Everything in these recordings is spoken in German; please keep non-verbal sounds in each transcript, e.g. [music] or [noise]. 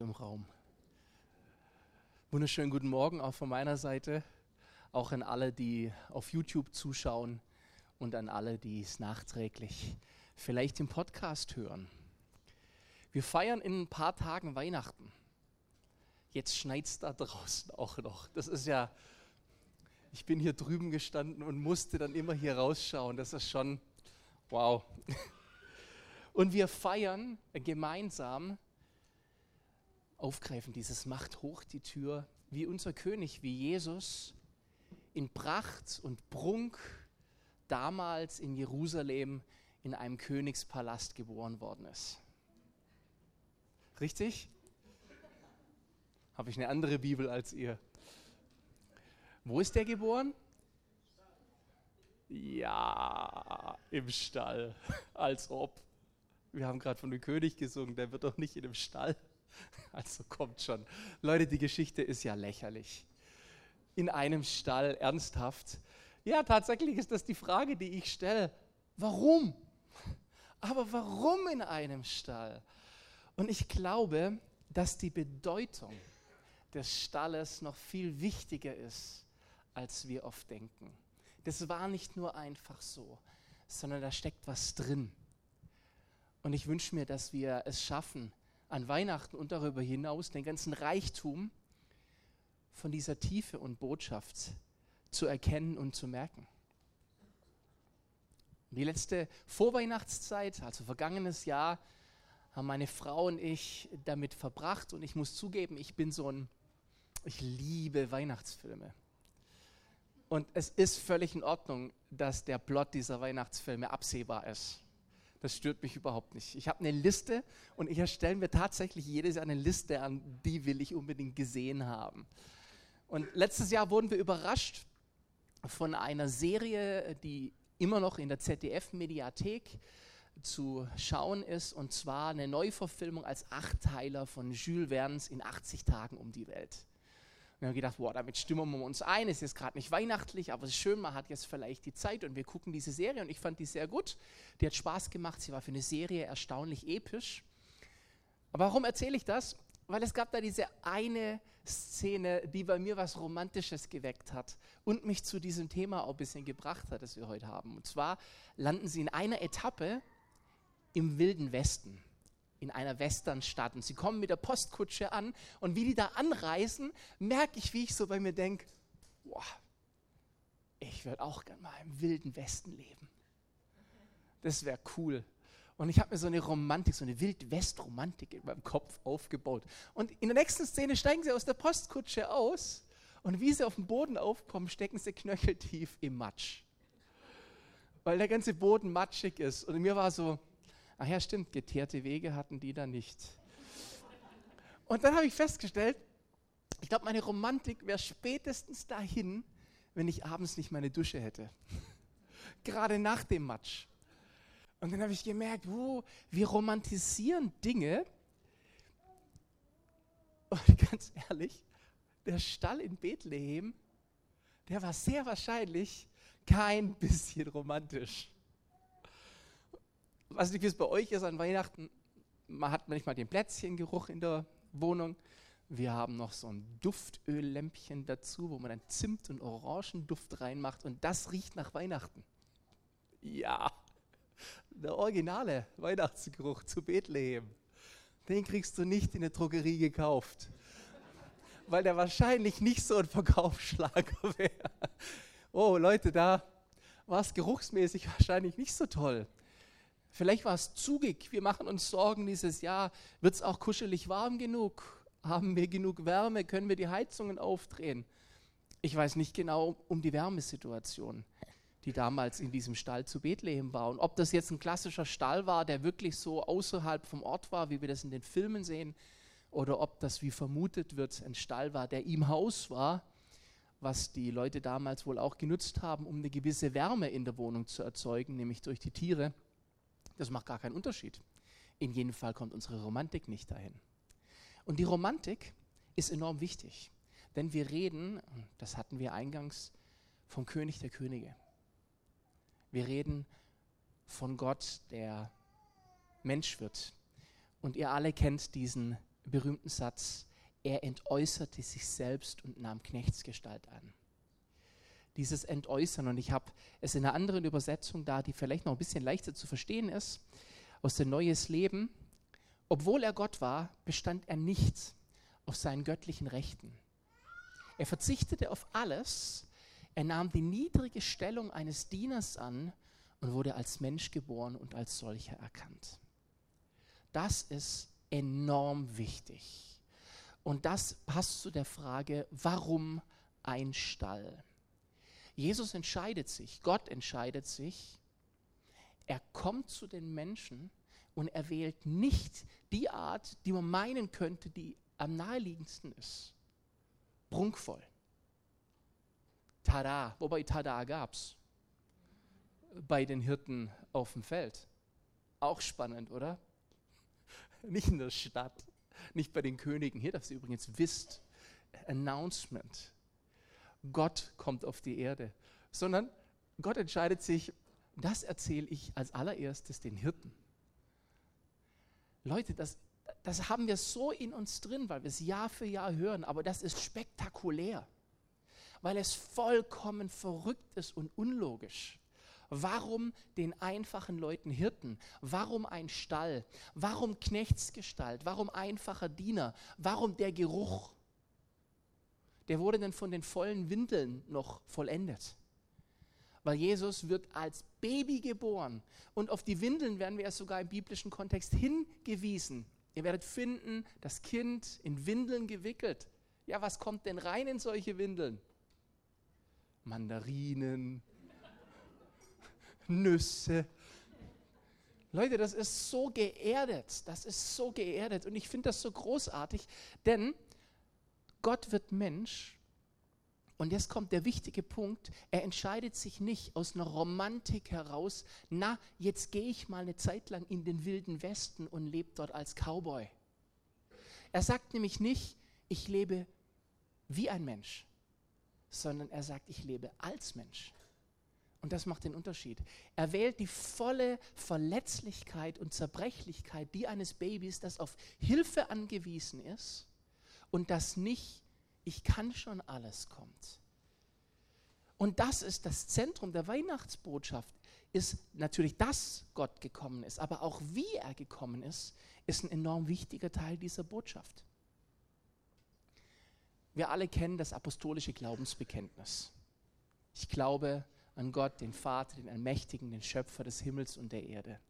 im Raum. Wunderschönen guten Morgen auch von meiner Seite, auch an alle, die auf YouTube zuschauen und an alle, die es nachträglich vielleicht im Podcast hören. Wir feiern in ein paar Tagen Weihnachten. Jetzt schneit es da draußen auch noch. Das ist ja, ich bin hier drüben gestanden und musste dann immer hier rausschauen. Das ist schon, wow. [laughs] Und wir feiern gemeinsam aufgreifen, dieses Macht hoch die Tür, wie unser König, wie Jesus in Pracht und Prunk damals in Jerusalem in einem Königspalast geboren worden ist. Richtig? Habe ich eine andere Bibel als ihr? Wo ist der geboren? Ja, im Stall. [laughs] Als ob. Wir haben gerade von dem König gesungen, der wird doch nicht in dem Stall. [laughs] Also kommt schon. Leute, die Geschichte ist ja lächerlich. In einem Stall, ernsthaft. Ja, tatsächlich ist das die Frage, die ich stelle. Warum? Aber warum in einem Stall? Und ich glaube, dass die Bedeutung des Stalles noch viel wichtiger ist, als wir oft denken. Das war nicht nur einfach so, sondern da steckt was drin. Und ich wünsche mir, dass wir es schaffen, an Weihnachten und darüber hinaus den ganzen Reichtum von dieser Tiefe und Botschaft zu erkennen und zu merken. Die letzte Vorweihnachtszeit, also vergangenes Jahr, haben meine Frau und ich damit verbracht und ich muss zugeben, ich bin so ein, ich liebe Weihnachtsfilme. Und es ist völlig in Ordnung, dass der Plot dieser Weihnachtsfilme absehbar ist. Das stört mich überhaupt nicht. Ich habe eine Liste und ich erstelle mir tatsächlich jedes Jahr eine Liste an, die will ich unbedingt gesehen haben. Und letztes Jahr wurden wir überrascht von einer Serie, die immer noch in der ZDF-Mediathek zu schauen ist, und zwar eine Neuverfilmung als Achtteiler von Jules Verne's in 80 Tagen um die Welt. Wir haben gedacht, boah, damit stimmen wir uns ein. Es ist gerade nicht weihnachtlich, aber es ist schön, man hat jetzt vielleicht die Zeit und wir gucken diese Serie und ich fand die sehr gut. Die hat Spaß gemacht, sie war für eine Serie erstaunlich episch. Aber warum erzähle ich das? Weil es gab da diese eine Szene, die bei mir was Romantisches geweckt hat und mich zu diesem Thema auch ein bisschen gebracht hat, das wir heute haben. Und zwar landen sie in einer Etappe im Wilden Westen in einer Westernstadt und sie kommen mit der Postkutsche an und wie die da anreisen, merke ich, wie ich so bei mir denke, boah, ich würde auch gerne mal im wilden Westen leben. Das wäre cool. Und ich habe mir so eine Romantik, so eine Wild-West-Romantik in meinem Kopf aufgebaut. Und in der nächsten Szene steigen sie aus der Postkutsche aus und wie sie auf den Boden aufkommen, stecken sie knöcheltief im Matsch. Weil der ganze Boden matschig ist. Und mir war so, Ach ja, stimmt, geteerte Wege hatten die da nicht. Und dann habe ich festgestellt, ich glaube, meine Romantik wäre spätestens dahin, wenn ich abends nicht meine Dusche hätte. [laughs] Gerade nach dem Matsch. Und dann habe ich gemerkt, oh, wir romantisieren Dinge. Und [laughs] ganz ehrlich, der Stall in Bethlehem, der war sehr wahrscheinlich kein bisschen romantisch weiß nicht, wie es bei euch ist an Weihnachten. Man hat manchmal den Plätzchengeruch in der Wohnung. Wir haben noch so ein Duftöllämpchen dazu, wo man dann Zimt und Orangenduft reinmacht und das riecht nach Weihnachten. Ja, der originale Weihnachtsgeruch zu Bethlehem. Den kriegst du nicht in der Drogerie gekauft, weil der wahrscheinlich nicht so ein Verkaufsschlager wäre. Oh Leute, da war es geruchsmäßig wahrscheinlich nicht so toll. Vielleicht war es zugig. Wir machen uns Sorgen dieses Jahr. Wird es auch kuschelig warm genug? Haben wir genug Wärme? Können wir die Heizungen aufdrehen? Ich weiß nicht genau um die Wärmesituation, die damals in diesem Stall zu Bethlehem war. Und ob das jetzt ein klassischer Stall war, der wirklich so außerhalb vom Ort war, wie wir das in den Filmen sehen, oder ob das, wie vermutet wird, ein Stall war, der im Haus war, was die Leute damals wohl auch genutzt haben, um eine gewisse Wärme in der Wohnung zu erzeugen, nämlich durch die Tiere. Das macht gar keinen Unterschied. In jedem Fall kommt unsere Romantik nicht dahin. Und die Romantik ist enorm wichtig, denn wir reden, das hatten wir eingangs, vom König der Könige. Wir reden von Gott, der Mensch wird. Und ihr alle kennt diesen berühmten Satz, er entäußerte sich selbst und nahm Knechtsgestalt an. Dieses Entäußern, und ich habe es in einer anderen Übersetzung da, die vielleicht noch ein bisschen leichter zu verstehen ist, aus dem Neues Leben. Obwohl er Gott war, bestand er nicht auf seinen göttlichen Rechten. Er verzichtete auf alles, er nahm die niedrige Stellung eines Dieners an und wurde als Mensch geboren und als solcher erkannt. Das ist enorm wichtig. Und das passt zu der Frage, warum ein Stall? Jesus entscheidet sich, Gott entscheidet sich, er kommt zu den Menschen und er wählt nicht die Art, die man meinen könnte, die am naheliegendsten ist. Prunkvoll. Tada, wobei Tada gab es bei den Hirten auf dem Feld. Auch spannend, oder? [laughs] Nicht in der Stadt, nicht bei den Königen. Hier, dass ihr übrigens wisst, Announcement. Gott kommt auf die Erde, sondern Gott entscheidet sich, das erzähle ich als allererstes den Hirten. Leute, das, das haben wir so in uns drin, weil wir es Jahr für Jahr hören, aber das ist spektakulär, weil es vollkommen verrückt ist und unlogisch. Warum den einfachen Leuten Hirten? Warum ein Stall? Warum Knechtsgestalt? Warum einfacher Diener? Warum der Geruch? Der wurde dann von den vollen Windeln noch vollendet. Weil Jesus wird als Baby geboren. Und auf die Windeln werden wir ja sogar im biblischen Kontext hingewiesen. Ihr werdet finden, das Kind in Windeln gewickelt. Ja, was kommt denn rein in solche Windeln? Mandarinen, [laughs] Nüsse. Leute, das ist so geerdet, das ist so geerdet und ich finde das so großartig, denn Gott wird Mensch und jetzt kommt der wichtige Punkt, er entscheidet sich nicht aus einer Romantik heraus, na, jetzt gehe ich mal eine Zeit lang in den wilden Westen und lebe dort als Cowboy. Er sagt nämlich nicht, ich lebe wie ein Mensch, sondern er sagt, ich lebe als Mensch. Und das macht den Unterschied. Er wählt die volle Verletzlichkeit und Zerbrechlichkeit, die eines Babys, das auf Hilfe angewiesen ist und das nicht, ich kann schon alles kommt. Und das ist das Zentrum der Weihnachtsbotschaft, ist natürlich, dass Gott gekommen ist, aber auch wie er gekommen ist, ist ein enorm wichtiger Teil dieser Botschaft. Wir alle kennen das apostolische Glaubensbekenntnis. Ich glaube, an Gott, den Vater, den Allmächtigen, den Schöpfer des Himmels und der Erde.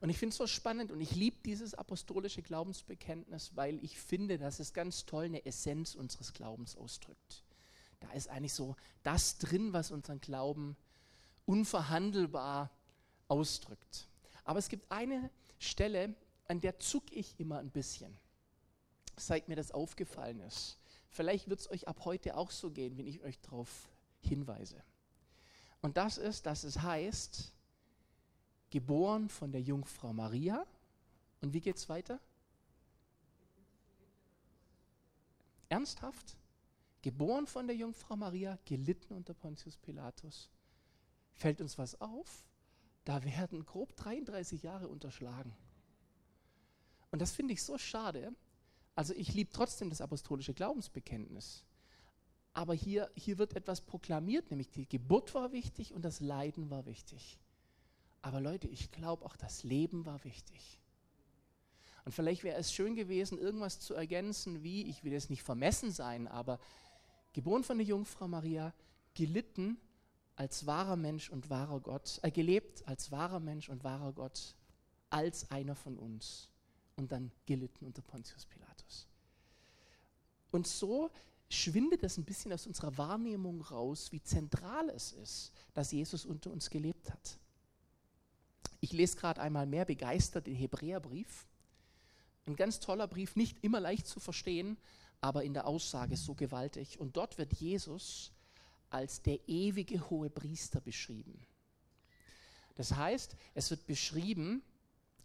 Und ich finde es so spannend und ich liebe dieses apostolische Glaubensbekenntnis, weil ich finde, dass es ganz toll eine Essenz unseres Glaubens ausdrückt. Da ist eigentlich so das drin, was unseren Glauben unverhandelbar ausdrückt. Aber es gibt eine Stelle, an der zucke ich immer ein bisschen, seit mir das aufgefallen ist. Vielleicht wird es euch ab heute auch so gehen, wenn ich euch darauf hinweise. Und das ist, dass es heißt, geboren von der Jungfrau Maria. Und wie geht es weiter? Ernsthaft? Geboren von der Jungfrau Maria, gelitten unter Pontius Pilatus. Fällt uns was auf? Da werden grob 33 Jahre unterschlagen. Und das finde ich so schade. Also ich liebe trotzdem das apostolische Glaubensbekenntnis. Aber hier, hier wird etwas proklamiert, nämlich die Geburt war wichtig und das Leiden war wichtig. Aber Leute, ich glaube auch das Leben war wichtig. Und vielleicht wäre es schön gewesen, irgendwas zu ergänzen, wie, ich will jetzt nicht vermessen sein, aber geboren von der Jungfrau Maria, gelitten als wahrer Mensch und wahrer Gott, äh, gelebt als wahrer Mensch und wahrer Gott, als einer von uns und dann gelitten unter Pontius Pilatus. Und so schwindet es ein bisschen aus unserer Wahrnehmung raus, wie zentral es ist, dass Jesus unter uns gelebt hat. Ich lese gerade einmal mehr begeistert den Hebräerbrief. Ein ganz toller Brief, nicht immer leicht zu verstehen, aber in der Aussage so gewaltig. Und dort wird Jesus als der ewige hohe Priester beschrieben. Das heißt, es wird beschrieben,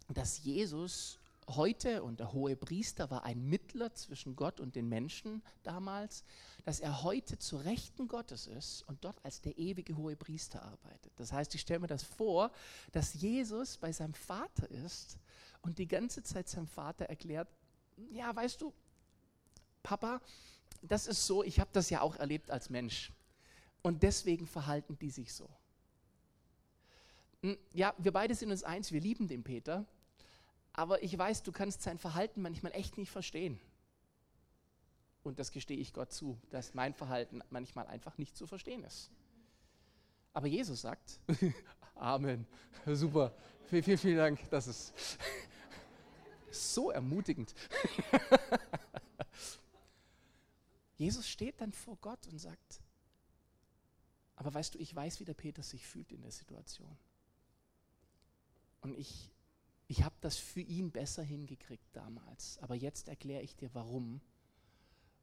dass Jesus heute, und der hohe Priester war ein Mittler zwischen Gott und den Menschen damals, dass er heute zu Rechten Gottes ist und dort als der ewige hohe Priester arbeitet. Das heißt, ich stelle mir das vor, dass Jesus bei seinem Vater ist und die ganze Zeit seinem Vater erklärt, ja, weißt du, Papa, das ist so, ich habe das ja auch erlebt als Mensch. Und deswegen verhalten die sich so. Hm, ja, wir beide sind uns eins, wir lieben den Peter, aber ich weiß, du kannst sein Verhalten manchmal echt nicht verstehen. Und das gestehe ich Gott zu, dass mein Verhalten manchmal einfach nicht zu verstehen ist. Aber Jesus sagt, [laughs] Amen, super, vielen, vielen, vielen Dank, das ist so ermutigend. [laughs] Jesus steht dann vor Gott und sagt, aber weißt du, ich weiß, wie der Peter sich fühlt in der Situation. Und ich, ich habe das für ihn besser hingekriegt damals. Aber jetzt erkläre ich dir, warum.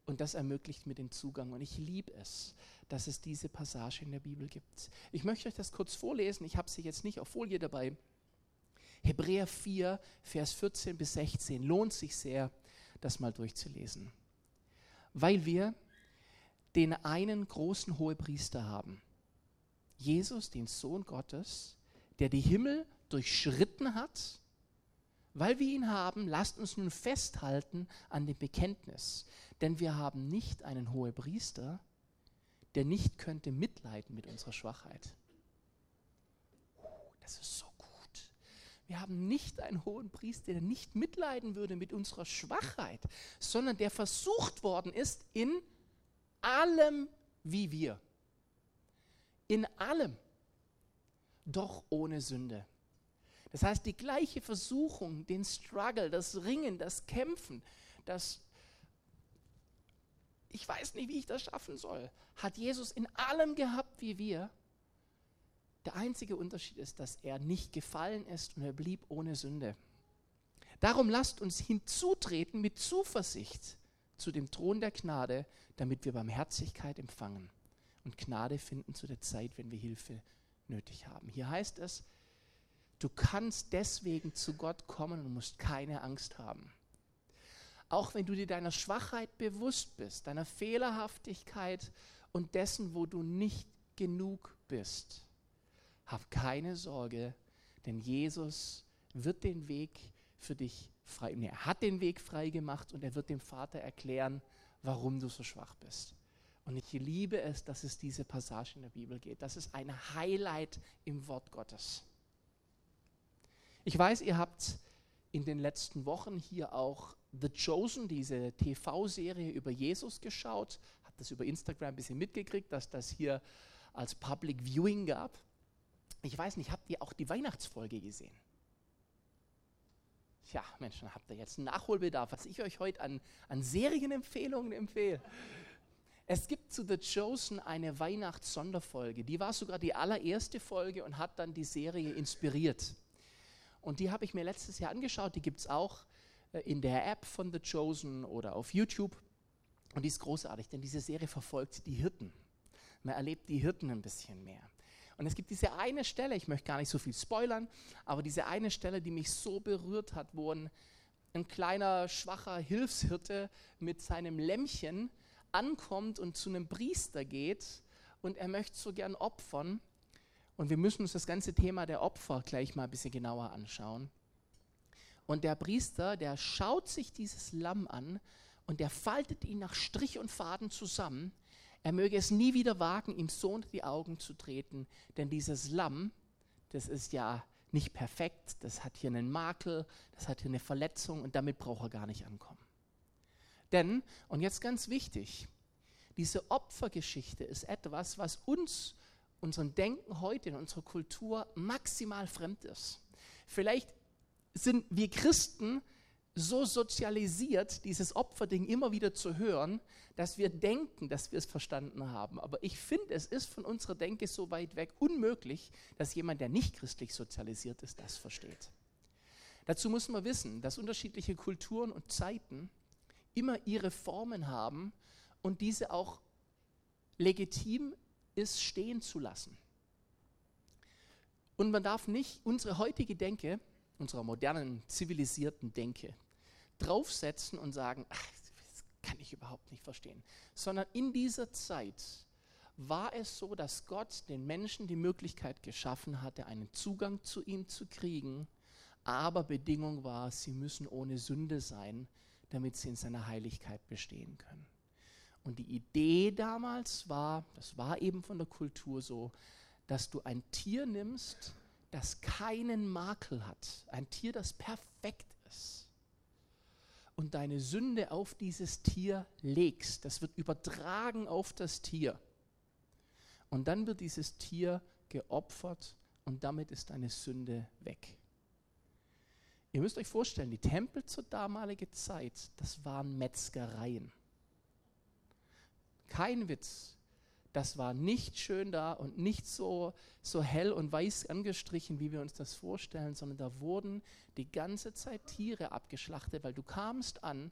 Und das ermöglicht mir den Zugang. Und ich liebe es, dass es diese Passage in der Bibel gibt. Ich möchte euch das kurz vorlesen. Ich habe sie jetzt nicht auf Folie dabei. Hebräer 4, Vers 14 bis 16. Lohnt sich sehr, das mal durchzulesen. Weil wir den einen großen Hohepriester haben. Jesus, den Sohn Gottes, der die Himmel durchschritten hat. Weil wir ihn haben, lasst uns nun festhalten an dem Bekenntnis. Denn wir haben nicht einen Hohepriester, der nicht könnte mitleiden mit unserer Schwachheit. Das ist so gut. Wir haben nicht einen hohen Priester, der nicht mitleiden würde mit unserer Schwachheit, sondern der versucht worden ist in allem wie wir. In allem, doch ohne Sünde. Das heißt, die gleiche Versuchung, den Struggle, das Ringen, das Kämpfen, das ich weiß nicht, wie ich das schaffen soll, hat Jesus in allem gehabt wie wir. Der einzige Unterschied ist, dass er nicht gefallen ist und er blieb ohne Sünde. Darum lasst uns hinzutreten mit Zuversicht zu dem Thron der Gnade, damit wir Barmherzigkeit empfangen und Gnade finden zu der Zeit, wenn wir Hilfe nötig haben. Hier heißt es, du kannst deswegen zu Gott kommen und musst keine Angst haben. Auch wenn du dir deiner Schwachheit bewusst bist, deiner Fehlerhaftigkeit und dessen, wo du nicht genug bist, hab keine Sorge, denn Jesus wird den Weg für dich frei, er hat den Weg frei gemacht und er wird dem Vater erklären, warum du so schwach bist. Und ich liebe es, dass es diese Passage in der Bibel geht. Das ist ein Highlight im Wort Gottes. Ich weiß, ihr habt in den letzten Wochen hier auch The Chosen, diese TV-Serie über Jesus geschaut. Habt das über Instagram ein bisschen mitgekriegt, dass das hier als Public Viewing gab. Ich weiß nicht, habt ihr auch die Weihnachtsfolge gesehen? Tja, Mensch, dann habt ihr jetzt einen Nachholbedarf, was ich euch heute an, an Serienempfehlungen empfehle. Es gibt zu The Chosen eine Weihnachts-Sonderfolge. Die war sogar die allererste Folge und hat dann die Serie inspiriert. Und die habe ich mir letztes Jahr angeschaut. Die gibt es auch äh, in der App von The Chosen oder auf YouTube. Und die ist großartig, denn diese Serie verfolgt die Hirten. Man erlebt die Hirten ein bisschen mehr. Und es gibt diese eine Stelle, ich möchte gar nicht so viel spoilern, aber diese eine Stelle, die mich so berührt hat, wo ein, ein kleiner, schwacher Hilfshirte mit seinem Lämmchen ankommt und zu einem Priester geht und er möchte so gern opfern. Und wir müssen uns das ganze Thema der Opfer gleich mal ein bisschen genauer anschauen. Und der Priester, der schaut sich dieses Lamm an und der faltet ihn nach Strich und Faden zusammen er möge es nie wieder wagen, ihm so unter die Augen zu treten, denn dieses Lamm, das ist ja nicht perfekt, das hat hier einen Makel, das hat hier eine Verletzung und damit braucht er gar nicht ankommen. Denn, und jetzt ganz wichtig, diese Opfergeschichte ist etwas, was uns, unserem Denken heute in unserer Kultur maximal fremd ist. Vielleicht sind wir Christen so sozialisiert, dieses Opferding immer wieder zu hören, dass wir denken, dass wir es verstanden haben. Aber ich finde, es ist von unserer Denke so weit weg unmöglich, dass jemand, der nicht christlich sozialisiert ist, das versteht. Dazu muss man wissen, dass unterschiedliche Kulturen und Zeiten immer ihre Formen haben und diese auch legitim ist, stehen zu lassen. Und man darf nicht unsere heutige Denke unserer modernen, zivilisierten Denke draufsetzen und sagen, ach, das kann ich überhaupt nicht verstehen. Sondern in dieser Zeit war es so, dass Gott den Menschen die Möglichkeit geschaffen hatte, einen Zugang zu ihm zu kriegen, aber Bedingung war, sie müssen ohne Sünde sein, damit sie in seiner Heiligkeit bestehen können. Und die Idee damals war, das war eben von der Kultur so, dass du ein Tier nimmst, das keinen Makel hat, ein Tier, das perfekt ist, und deine Sünde auf dieses Tier legst. Das wird übertragen auf das Tier. Und dann wird dieses Tier geopfert und damit ist deine Sünde weg. Ihr müsst euch vorstellen, die Tempel zur damaligen Zeit, das waren Metzgereien. Kein Witz. Das war nicht schön da und nicht so, so hell und weiß angestrichen, wie wir uns das vorstellen, sondern da wurden die ganze Zeit Tiere abgeschlachtet, weil du kamst an,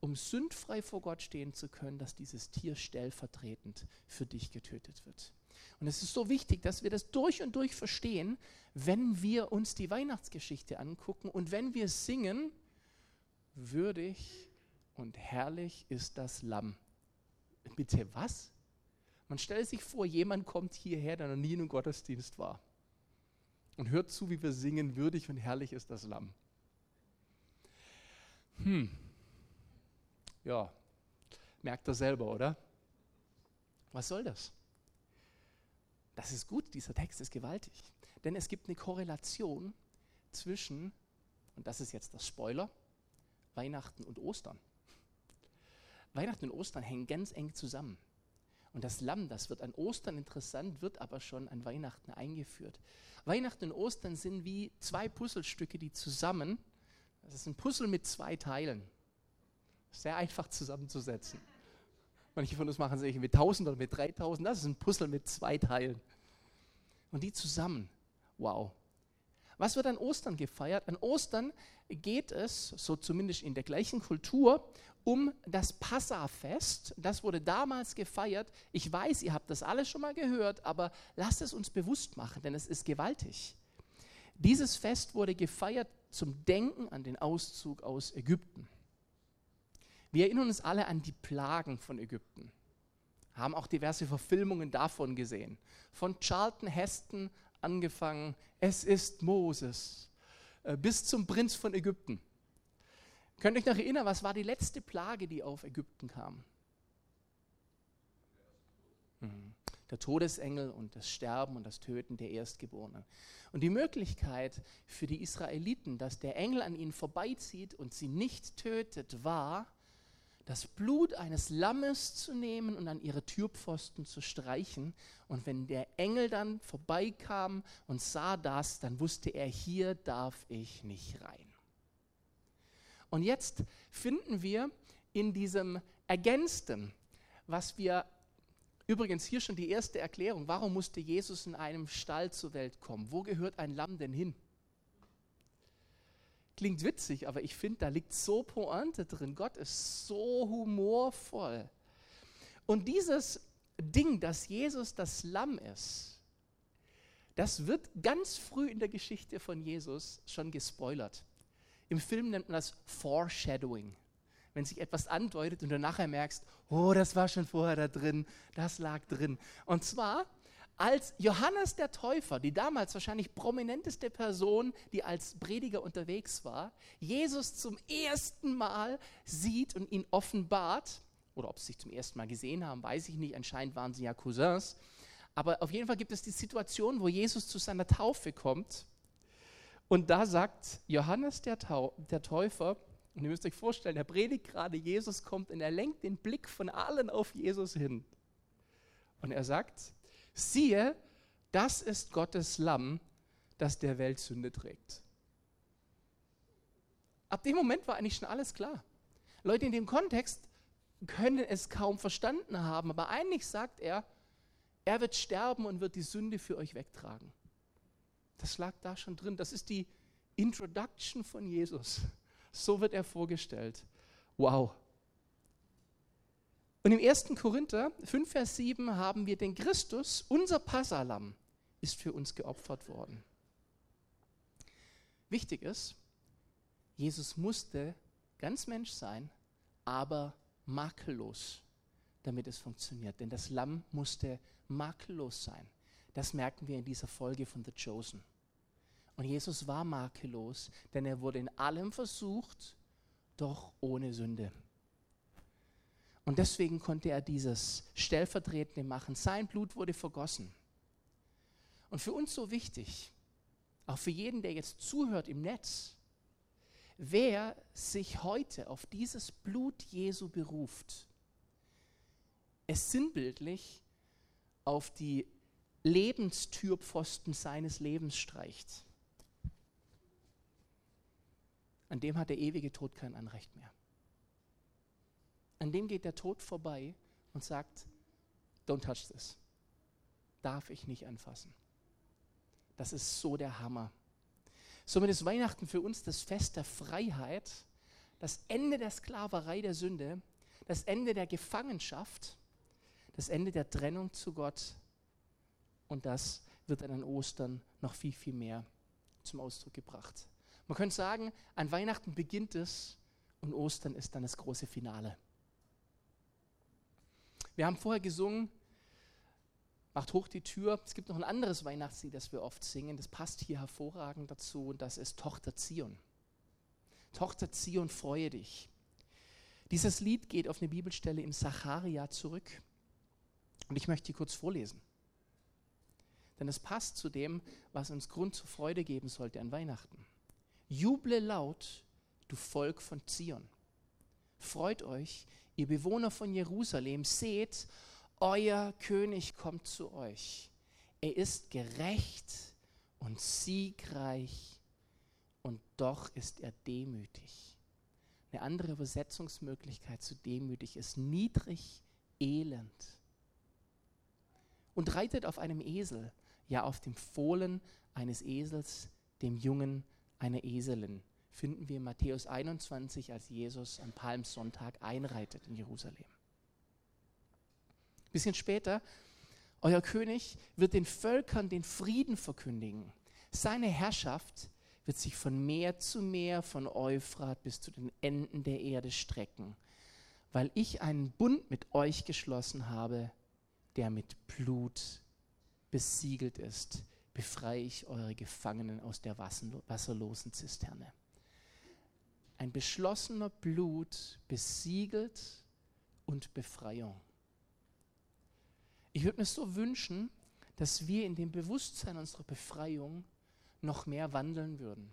um sündfrei vor Gott stehen zu können, dass dieses Tier stellvertretend für dich getötet wird. Und es ist so wichtig, dass wir das durch und durch verstehen, wenn wir uns die Weihnachtsgeschichte angucken und wenn wir singen, würdig und herrlich ist das Lamm. Bitte was? Man stellt sich vor, jemand kommt hierher, der noch nie in einem Gottesdienst war und hört zu, wie wir singen, würdig und herrlich ist das Lamm. Hm. Ja, merkt er selber, oder? Was soll das? Das ist gut, dieser Text ist gewaltig. Denn es gibt eine Korrelation zwischen, und das ist jetzt das Spoiler, Weihnachten und Ostern. Weihnachten und Ostern hängen ganz eng zusammen. Und das Lamm, das wird an Ostern interessant, wird aber schon an Weihnachten eingeführt. Weihnachten und Ostern sind wie zwei Puzzlestücke, die zusammen, das ist ein Puzzle mit zwei Teilen. Sehr einfach zusammenzusetzen. Manche von uns machen es mit 1000 oder mit 3000. Das ist ein Puzzle mit zwei Teilen. Und die zusammen, wow. Was wird an Ostern gefeiert? An Ostern geht es, so zumindest in der gleichen Kultur, um das Passafest. Das wurde damals gefeiert. Ich weiß, ihr habt das alles schon mal gehört, aber lasst es uns bewusst machen, denn es ist gewaltig. Dieses Fest wurde gefeiert zum Denken an den Auszug aus Ägypten. Wir erinnern uns alle an die Plagen von Ägypten, haben auch diverse Verfilmungen davon gesehen. Von Charlton Heston angefangen, es ist Moses, äh, bis zum Prinz von Ägypten. Könnt ihr euch noch erinnern, was war die letzte Plage, die auf Ägypten kam? Mhm. Der Todesengel und das Sterben und das Töten der Erstgeborenen. Und die Möglichkeit für die Israeliten, dass der Engel an ihnen vorbeizieht und sie nicht tötet, war, das Blut eines Lammes zu nehmen und an ihre Türpfosten zu streichen. Und wenn der Engel dann vorbeikam und sah das, dann wusste er, hier darf ich nicht rein. Und jetzt finden wir in diesem Ergänzten, was wir übrigens hier schon die erste Erklärung, warum musste Jesus in einem Stall zur Welt kommen? Wo gehört ein Lamm denn hin? Klingt witzig, aber ich finde, da liegt so Pointe drin. Gott ist so humorvoll. Und dieses Ding, dass Jesus das Lamm ist, das wird ganz früh in der Geschichte von Jesus schon gespoilert. Im Film nennt man das Foreshadowing. Wenn sich etwas andeutet und du nachher merkst, oh, das war schon vorher da drin, das lag drin. Und zwar, als Johannes der Täufer, die damals wahrscheinlich prominenteste Person, die als Prediger unterwegs war, Jesus zum ersten Mal sieht und ihn offenbart, oder ob sie sich zum ersten Mal gesehen haben, weiß ich nicht, anscheinend waren sie ja Cousins, aber auf jeden Fall gibt es die Situation, wo Jesus zu seiner Taufe kommt und da sagt Johannes der, Tau der Täufer, und ihr müsst euch vorstellen, er predigt gerade, Jesus kommt und er lenkt den Blick von allen auf Jesus hin. Und er sagt, siehe, das ist Gottes Lamm, das der Welt Sünde trägt. Ab dem Moment war eigentlich schon alles klar. Leute in dem Kontext können es kaum verstanden haben, aber eigentlich sagt er, er wird sterben und wird die Sünde für euch wegtragen. Das lag da schon drin. Das ist die Introduction von Jesus. So wird er vorgestellt. Wow. Und im 1. Korinther 5, Vers 7 haben wir den Christus, unser Passalam, ist für uns geopfert worden. Wichtig ist, Jesus musste ganz Mensch sein, aber makellos, damit es funktioniert. Denn das Lamm musste makellos sein. Das merken wir in dieser Folge von The Chosen. Und Jesus war makellos, denn er wurde in allem versucht, doch ohne Sünde. Und deswegen konnte er dieses Stellvertretende machen. Sein Blut wurde vergossen. Und für uns so wichtig, auch für jeden, der jetzt zuhört im Netz, wer sich heute auf dieses Blut Jesu beruft, es sinnbildlich auf die Lebenstürpfosten seines Lebens streicht, an dem hat der ewige Tod kein Anrecht mehr. An dem geht der Tod vorbei und sagt, don't touch this. Darf ich nicht anfassen. Das ist so der Hammer. Somit ist Weihnachten für uns das Fest der Freiheit, das Ende der Sklaverei der Sünde, das Ende der Gefangenschaft, das Ende der Trennung zu Gott. Und das wird an Ostern noch viel, viel mehr zum Ausdruck gebracht. Man könnte sagen, an Weihnachten beginnt es und Ostern ist dann das große Finale. Wir haben vorher gesungen, macht hoch die Tür. Es gibt noch ein anderes Weihnachtslied, das wir oft singen. Das passt hier hervorragend dazu und das ist Tochter Zion. Tochter Zion, freue dich. Dieses Lied geht auf eine Bibelstelle im Sacharia zurück und ich möchte die kurz vorlesen. Denn es passt zu dem, was uns Grund zur Freude geben sollte an Weihnachten. Juble laut, du Volk von Zion. Freut euch, ihr Bewohner von Jerusalem, seht, euer König kommt zu euch. Er ist gerecht und siegreich und doch ist er demütig. Eine andere Übersetzungsmöglichkeit zu demütig ist niedrig, elend. Und reitet auf einem Esel, ja auf dem Fohlen eines Esels, dem Jungen einer Eselin, finden wir in Matthäus 21, als Jesus am Palmsonntag einreitet in Jerusalem. Ein bisschen später, euer König wird den Völkern den Frieden verkündigen. Seine Herrschaft wird sich von Meer zu Meer, von Euphrat bis zu den Enden der Erde strecken, weil ich einen Bund mit euch geschlossen habe, der mit Blut besiegelt ist befreie ich eure Gefangenen aus der wasserlosen Zisterne. Ein beschlossener Blut besiegelt und Befreiung. Ich würde mir so wünschen, dass wir in dem Bewusstsein unserer Befreiung noch mehr wandeln würden.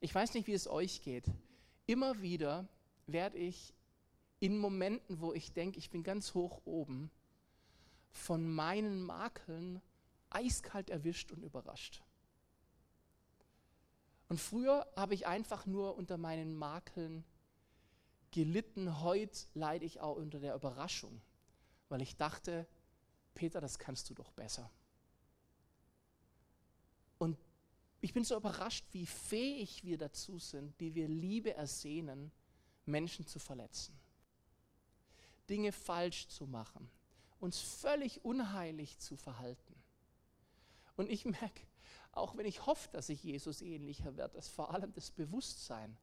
Ich weiß nicht, wie es euch geht. Immer wieder werde ich in Momenten, wo ich denke, ich bin ganz hoch oben, von meinen Makeln eiskalt erwischt und überrascht. Und früher habe ich einfach nur unter meinen Makeln gelitten. Heute leide ich auch unter der Überraschung, weil ich dachte, Peter, das kannst du doch besser. Und ich bin so überrascht, wie fähig wir dazu sind, die wir Liebe ersehnen, Menschen zu verletzen, Dinge falsch zu machen, uns völlig unheilig zu verhalten. Und ich merke, auch wenn ich hoffe, dass ich Jesus ähnlicher werde, dass vor allem das Bewusstsein,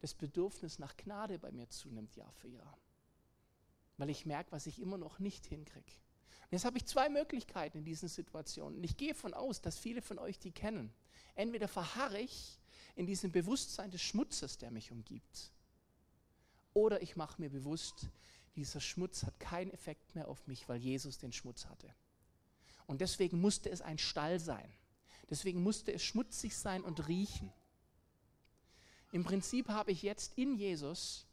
das Bedürfnis nach Gnade bei mir zunimmt Jahr für Jahr. Weil ich merke, was ich immer noch nicht hinkriege. Jetzt habe ich zwei Möglichkeiten in diesen Situationen. Und ich gehe davon aus, dass viele von euch die kennen. Entweder verharre ich in diesem Bewusstsein des Schmutzes, der mich umgibt. Oder ich mache mir bewusst, dieser Schmutz hat keinen Effekt mehr auf mich, weil Jesus den Schmutz hatte. Und deswegen musste es ein Stall sein. Deswegen musste es schmutzig sein und riechen. Im Prinzip habe ich jetzt in Jesus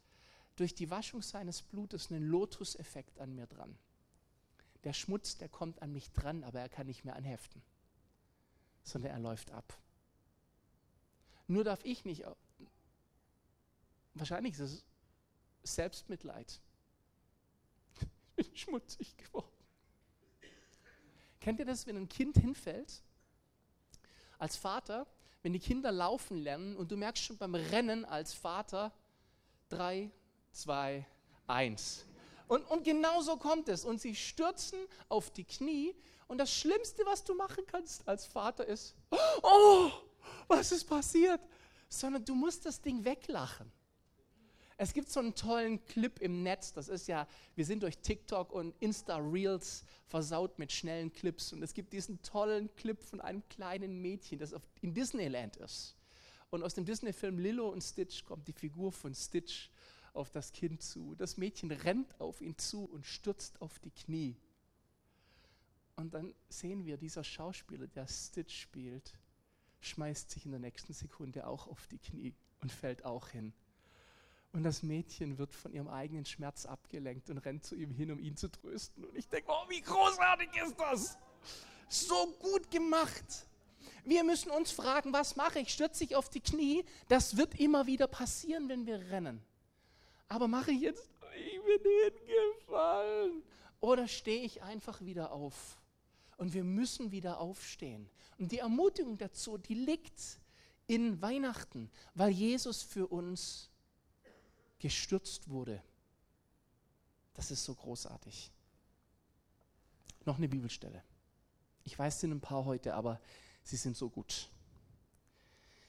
durch die Waschung seines Blutes einen Lotus-Effekt an mir dran. Der Schmutz, der kommt an mich dran, aber er kann nicht mehr anheften, sondern er läuft ab. Nur darf ich nicht, wahrscheinlich ist es Selbstmitleid. Bin [laughs] schmutzig geworden. Kennt ihr das, wenn ein Kind hinfällt? Als Vater, wenn die Kinder laufen lernen und du merkst schon beim Rennen als Vater, drei, zwei, eins. Und, und genau so kommt es. Und sie stürzen auf die Knie. Und das Schlimmste, was du machen kannst als Vater, ist, oh, was ist passiert? Sondern du musst das Ding weglachen. Es gibt so einen tollen Clip im Netz, das ist ja, wir sind durch TikTok und Insta-Reels versaut mit schnellen Clips und es gibt diesen tollen Clip von einem kleinen Mädchen, das in Disneyland ist. Und aus dem Disney-Film Lilo und Stitch kommt die Figur von Stitch auf das Kind zu. Das Mädchen rennt auf ihn zu und stürzt auf die Knie. Und dann sehen wir, dieser Schauspieler, der Stitch spielt, schmeißt sich in der nächsten Sekunde auch auf die Knie und fällt auch hin. Und das Mädchen wird von ihrem eigenen Schmerz abgelenkt und rennt zu ihm hin, um ihn zu trösten. Und ich denke, oh, wie großartig ist das? So gut gemacht. Wir müssen uns fragen, was mache ich? Stürze ich auf die Knie? Das wird immer wieder passieren, wenn wir rennen. Aber mache ich jetzt, ich bin hingefallen. Oder stehe ich einfach wieder auf? Und wir müssen wieder aufstehen. Und die Ermutigung dazu, die liegt in Weihnachten, weil Jesus für uns gestürzt wurde. Das ist so großartig. Noch eine Bibelstelle. Ich weiß, sind ein paar heute, aber sie sind so gut.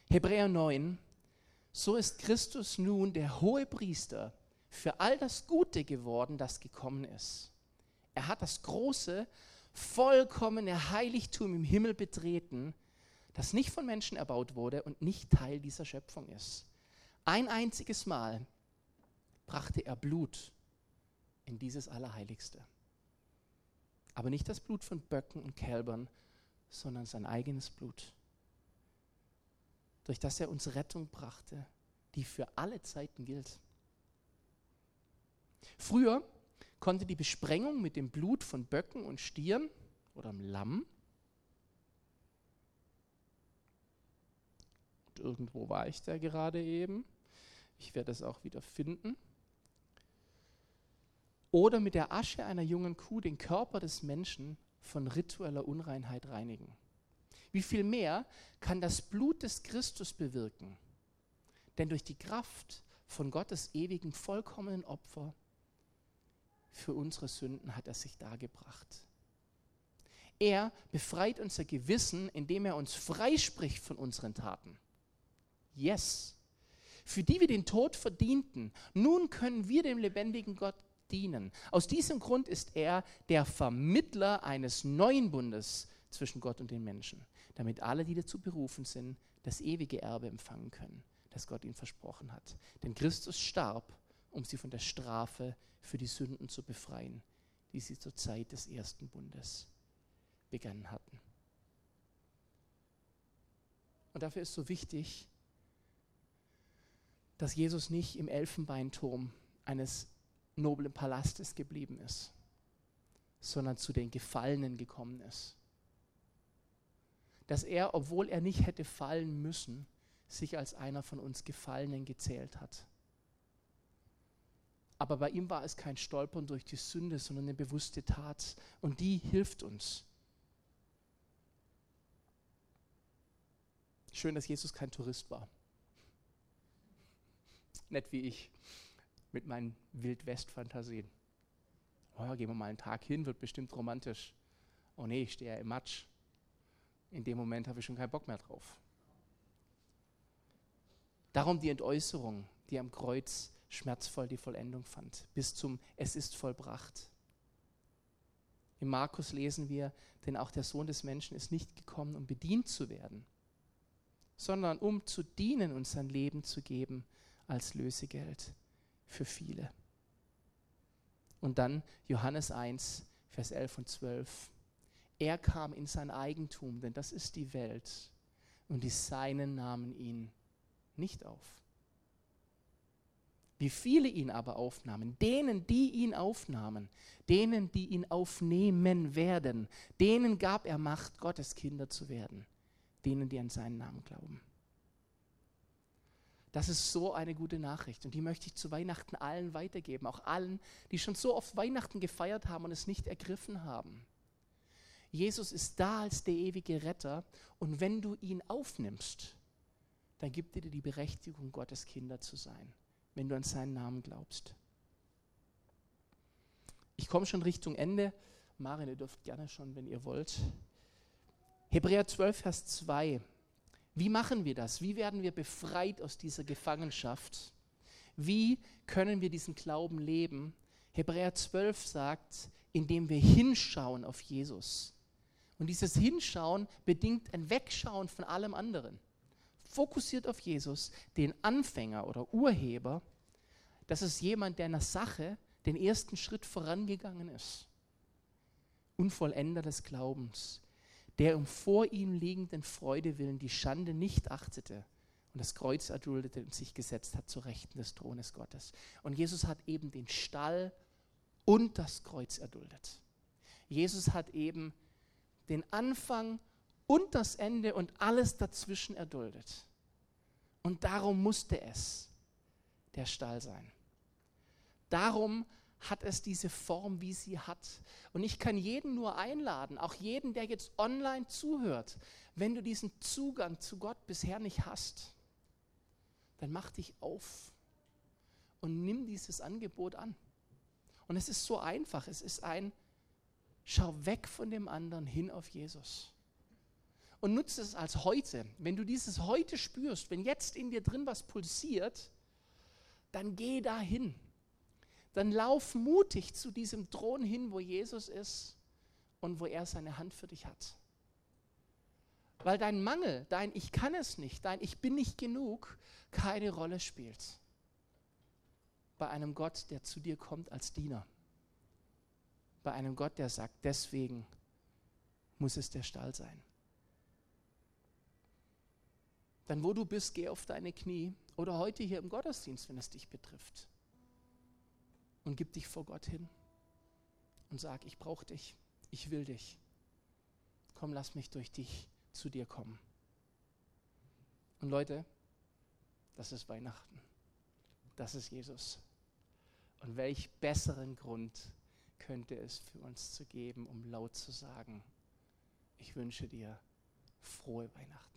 Hebräer 9. So ist Christus nun der hohe Priester für all das Gute geworden, das gekommen ist. Er hat das große, vollkommene Heiligtum im Himmel betreten, das nicht von Menschen erbaut wurde und nicht Teil dieser Schöpfung ist. Ein einziges Mal brachte er Blut in dieses Allerheiligste. Aber nicht das Blut von Böcken und Kälbern, sondern sein eigenes Blut, durch das er uns Rettung brachte, die für alle Zeiten gilt. Früher konnte die Besprengung mit dem Blut von Böcken und Stieren oder einem Lamm, und irgendwo war ich da gerade eben, ich werde es auch wieder finden, oder mit der Asche einer jungen Kuh den Körper des Menschen von ritueller Unreinheit reinigen. Wie viel mehr kann das Blut des Christus bewirken? Denn durch die Kraft von Gottes ewigen vollkommenen Opfer für unsere Sünden hat er sich dargebracht. Er befreit unser Gewissen, indem er uns freispricht von unseren Taten. Yes. Für die wir den Tod verdienten, nun können wir dem lebendigen Gott dienen. Aus diesem Grund ist er der Vermittler eines neuen Bundes zwischen Gott und den Menschen, damit alle, die dazu berufen sind, das ewige Erbe empfangen können, das Gott ihnen versprochen hat. Denn Christus starb, um sie von der Strafe für die Sünden zu befreien, die sie zur Zeit des ersten Bundes begangen hatten. Und dafür ist so wichtig, dass Jesus nicht im Elfenbeinturm eines noblen Palastes geblieben ist, sondern zu den Gefallenen gekommen ist. Dass er, obwohl er nicht hätte fallen müssen, sich als einer von uns Gefallenen gezählt hat. Aber bei ihm war es kein Stolpern durch die Sünde, sondern eine bewusste Tat. Und die hilft uns. Schön, dass Jesus kein Tourist war. Nett wie ich mit meinen Wildwest-Fantasien. Oh, gehen wir mal einen Tag hin, wird bestimmt romantisch. Oh nee, ich stehe ja im Matsch. In dem Moment habe ich schon keinen Bock mehr drauf. Darum die Entäußerung, die am Kreuz schmerzvoll die Vollendung fand, bis zum Es ist vollbracht. Im Markus lesen wir, denn auch der Sohn des Menschen ist nicht gekommen, um bedient zu werden, sondern um zu dienen und sein Leben zu geben als Lösegeld für viele. Und dann Johannes 1, Vers 11 und 12. Er kam in sein Eigentum, denn das ist die Welt, und die Seinen nahmen ihn nicht auf. Wie viele ihn aber aufnahmen, denen, die ihn aufnahmen, denen, die ihn aufnehmen werden, denen gab er Macht, Gottes Kinder zu werden, denen, die an seinen Namen glauben. Das ist so eine gute Nachricht und die möchte ich zu Weihnachten allen weitergeben, auch allen, die schon so oft Weihnachten gefeiert haben und es nicht ergriffen haben. Jesus ist da als der ewige Retter und wenn du ihn aufnimmst, dann gibt er dir die Berechtigung, Gottes Kinder zu sein, wenn du an seinen Namen glaubst. Ich komme schon Richtung Ende. Marin, ihr dürft gerne schon, wenn ihr wollt. Hebräer 12, Vers 2. Wie machen wir das? Wie werden wir befreit aus dieser Gefangenschaft? Wie können wir diesen Glauben leben? Hebräer 12 sagt, indem wir hinschauen auf Jesus. Und dieses Hinschauen bedingt ein Wegschauen von allem anderen. fokussiert auf Jesus, den Anfänger oder Urheber. Das ist jemand, der in der Sache den ersten Schritt vorangegangen ist. Unvollender des Glaubens, der um vor ihm liegenden Freude willen die Schande nicht achtete und das Kreuz erduldete und sich gesetzt hat zu Rechten des Thrones Gottes. Und Jesus hat eben den Stall und das Kreuz erduldet. Jesus hat eben den Anfang und das Ende und alles dazwischen erduldet. Und darum musste es der Stall sein. Darum hat es diese Form, wie sie hat. Und ich kann jeden nur einladen, auch jeden, der jetzt online zuhört, wenn du diesen Zugang zu Gott bisher nicht hast, dann mach dich auf und nimm dieses Angebot an. Und es ist so einfach, es ist ein Schau weg von dem anderen hin auf Jesus. Und nutze es als heute. Wenn du dieses heute spürst, wenn jetzt in dir drin was pulsiert, dann geh dahin. Dann lauf mutig zu diesem Thron hin, wo Jesus ist und wo er seine Hand für dich hat. Weil dein Mangel, dein Ich kann es nicht, dein Ich bin nicht genug, keine Rolle spielt. Bei einem Gott, der zu dir kommt als Diener bei einem Gott, der sagt, deswegen muss es der Stall sein. Dann wo du bist, geh auf deine Knie oder heute hier im Gottesdienst, wenn es dich betrifft. Und gib dich vor Gott hin und sag, ich brauche dich, ich will dich. Komm, lass mich durch dich zu dir kommen. Und Leute, das ist Weihnachten. Das ist Jesus. Und welch besseren Grund könnte es für uns zu geben, um laut zu sagen, ich wünsche dir frohe Weihnachten.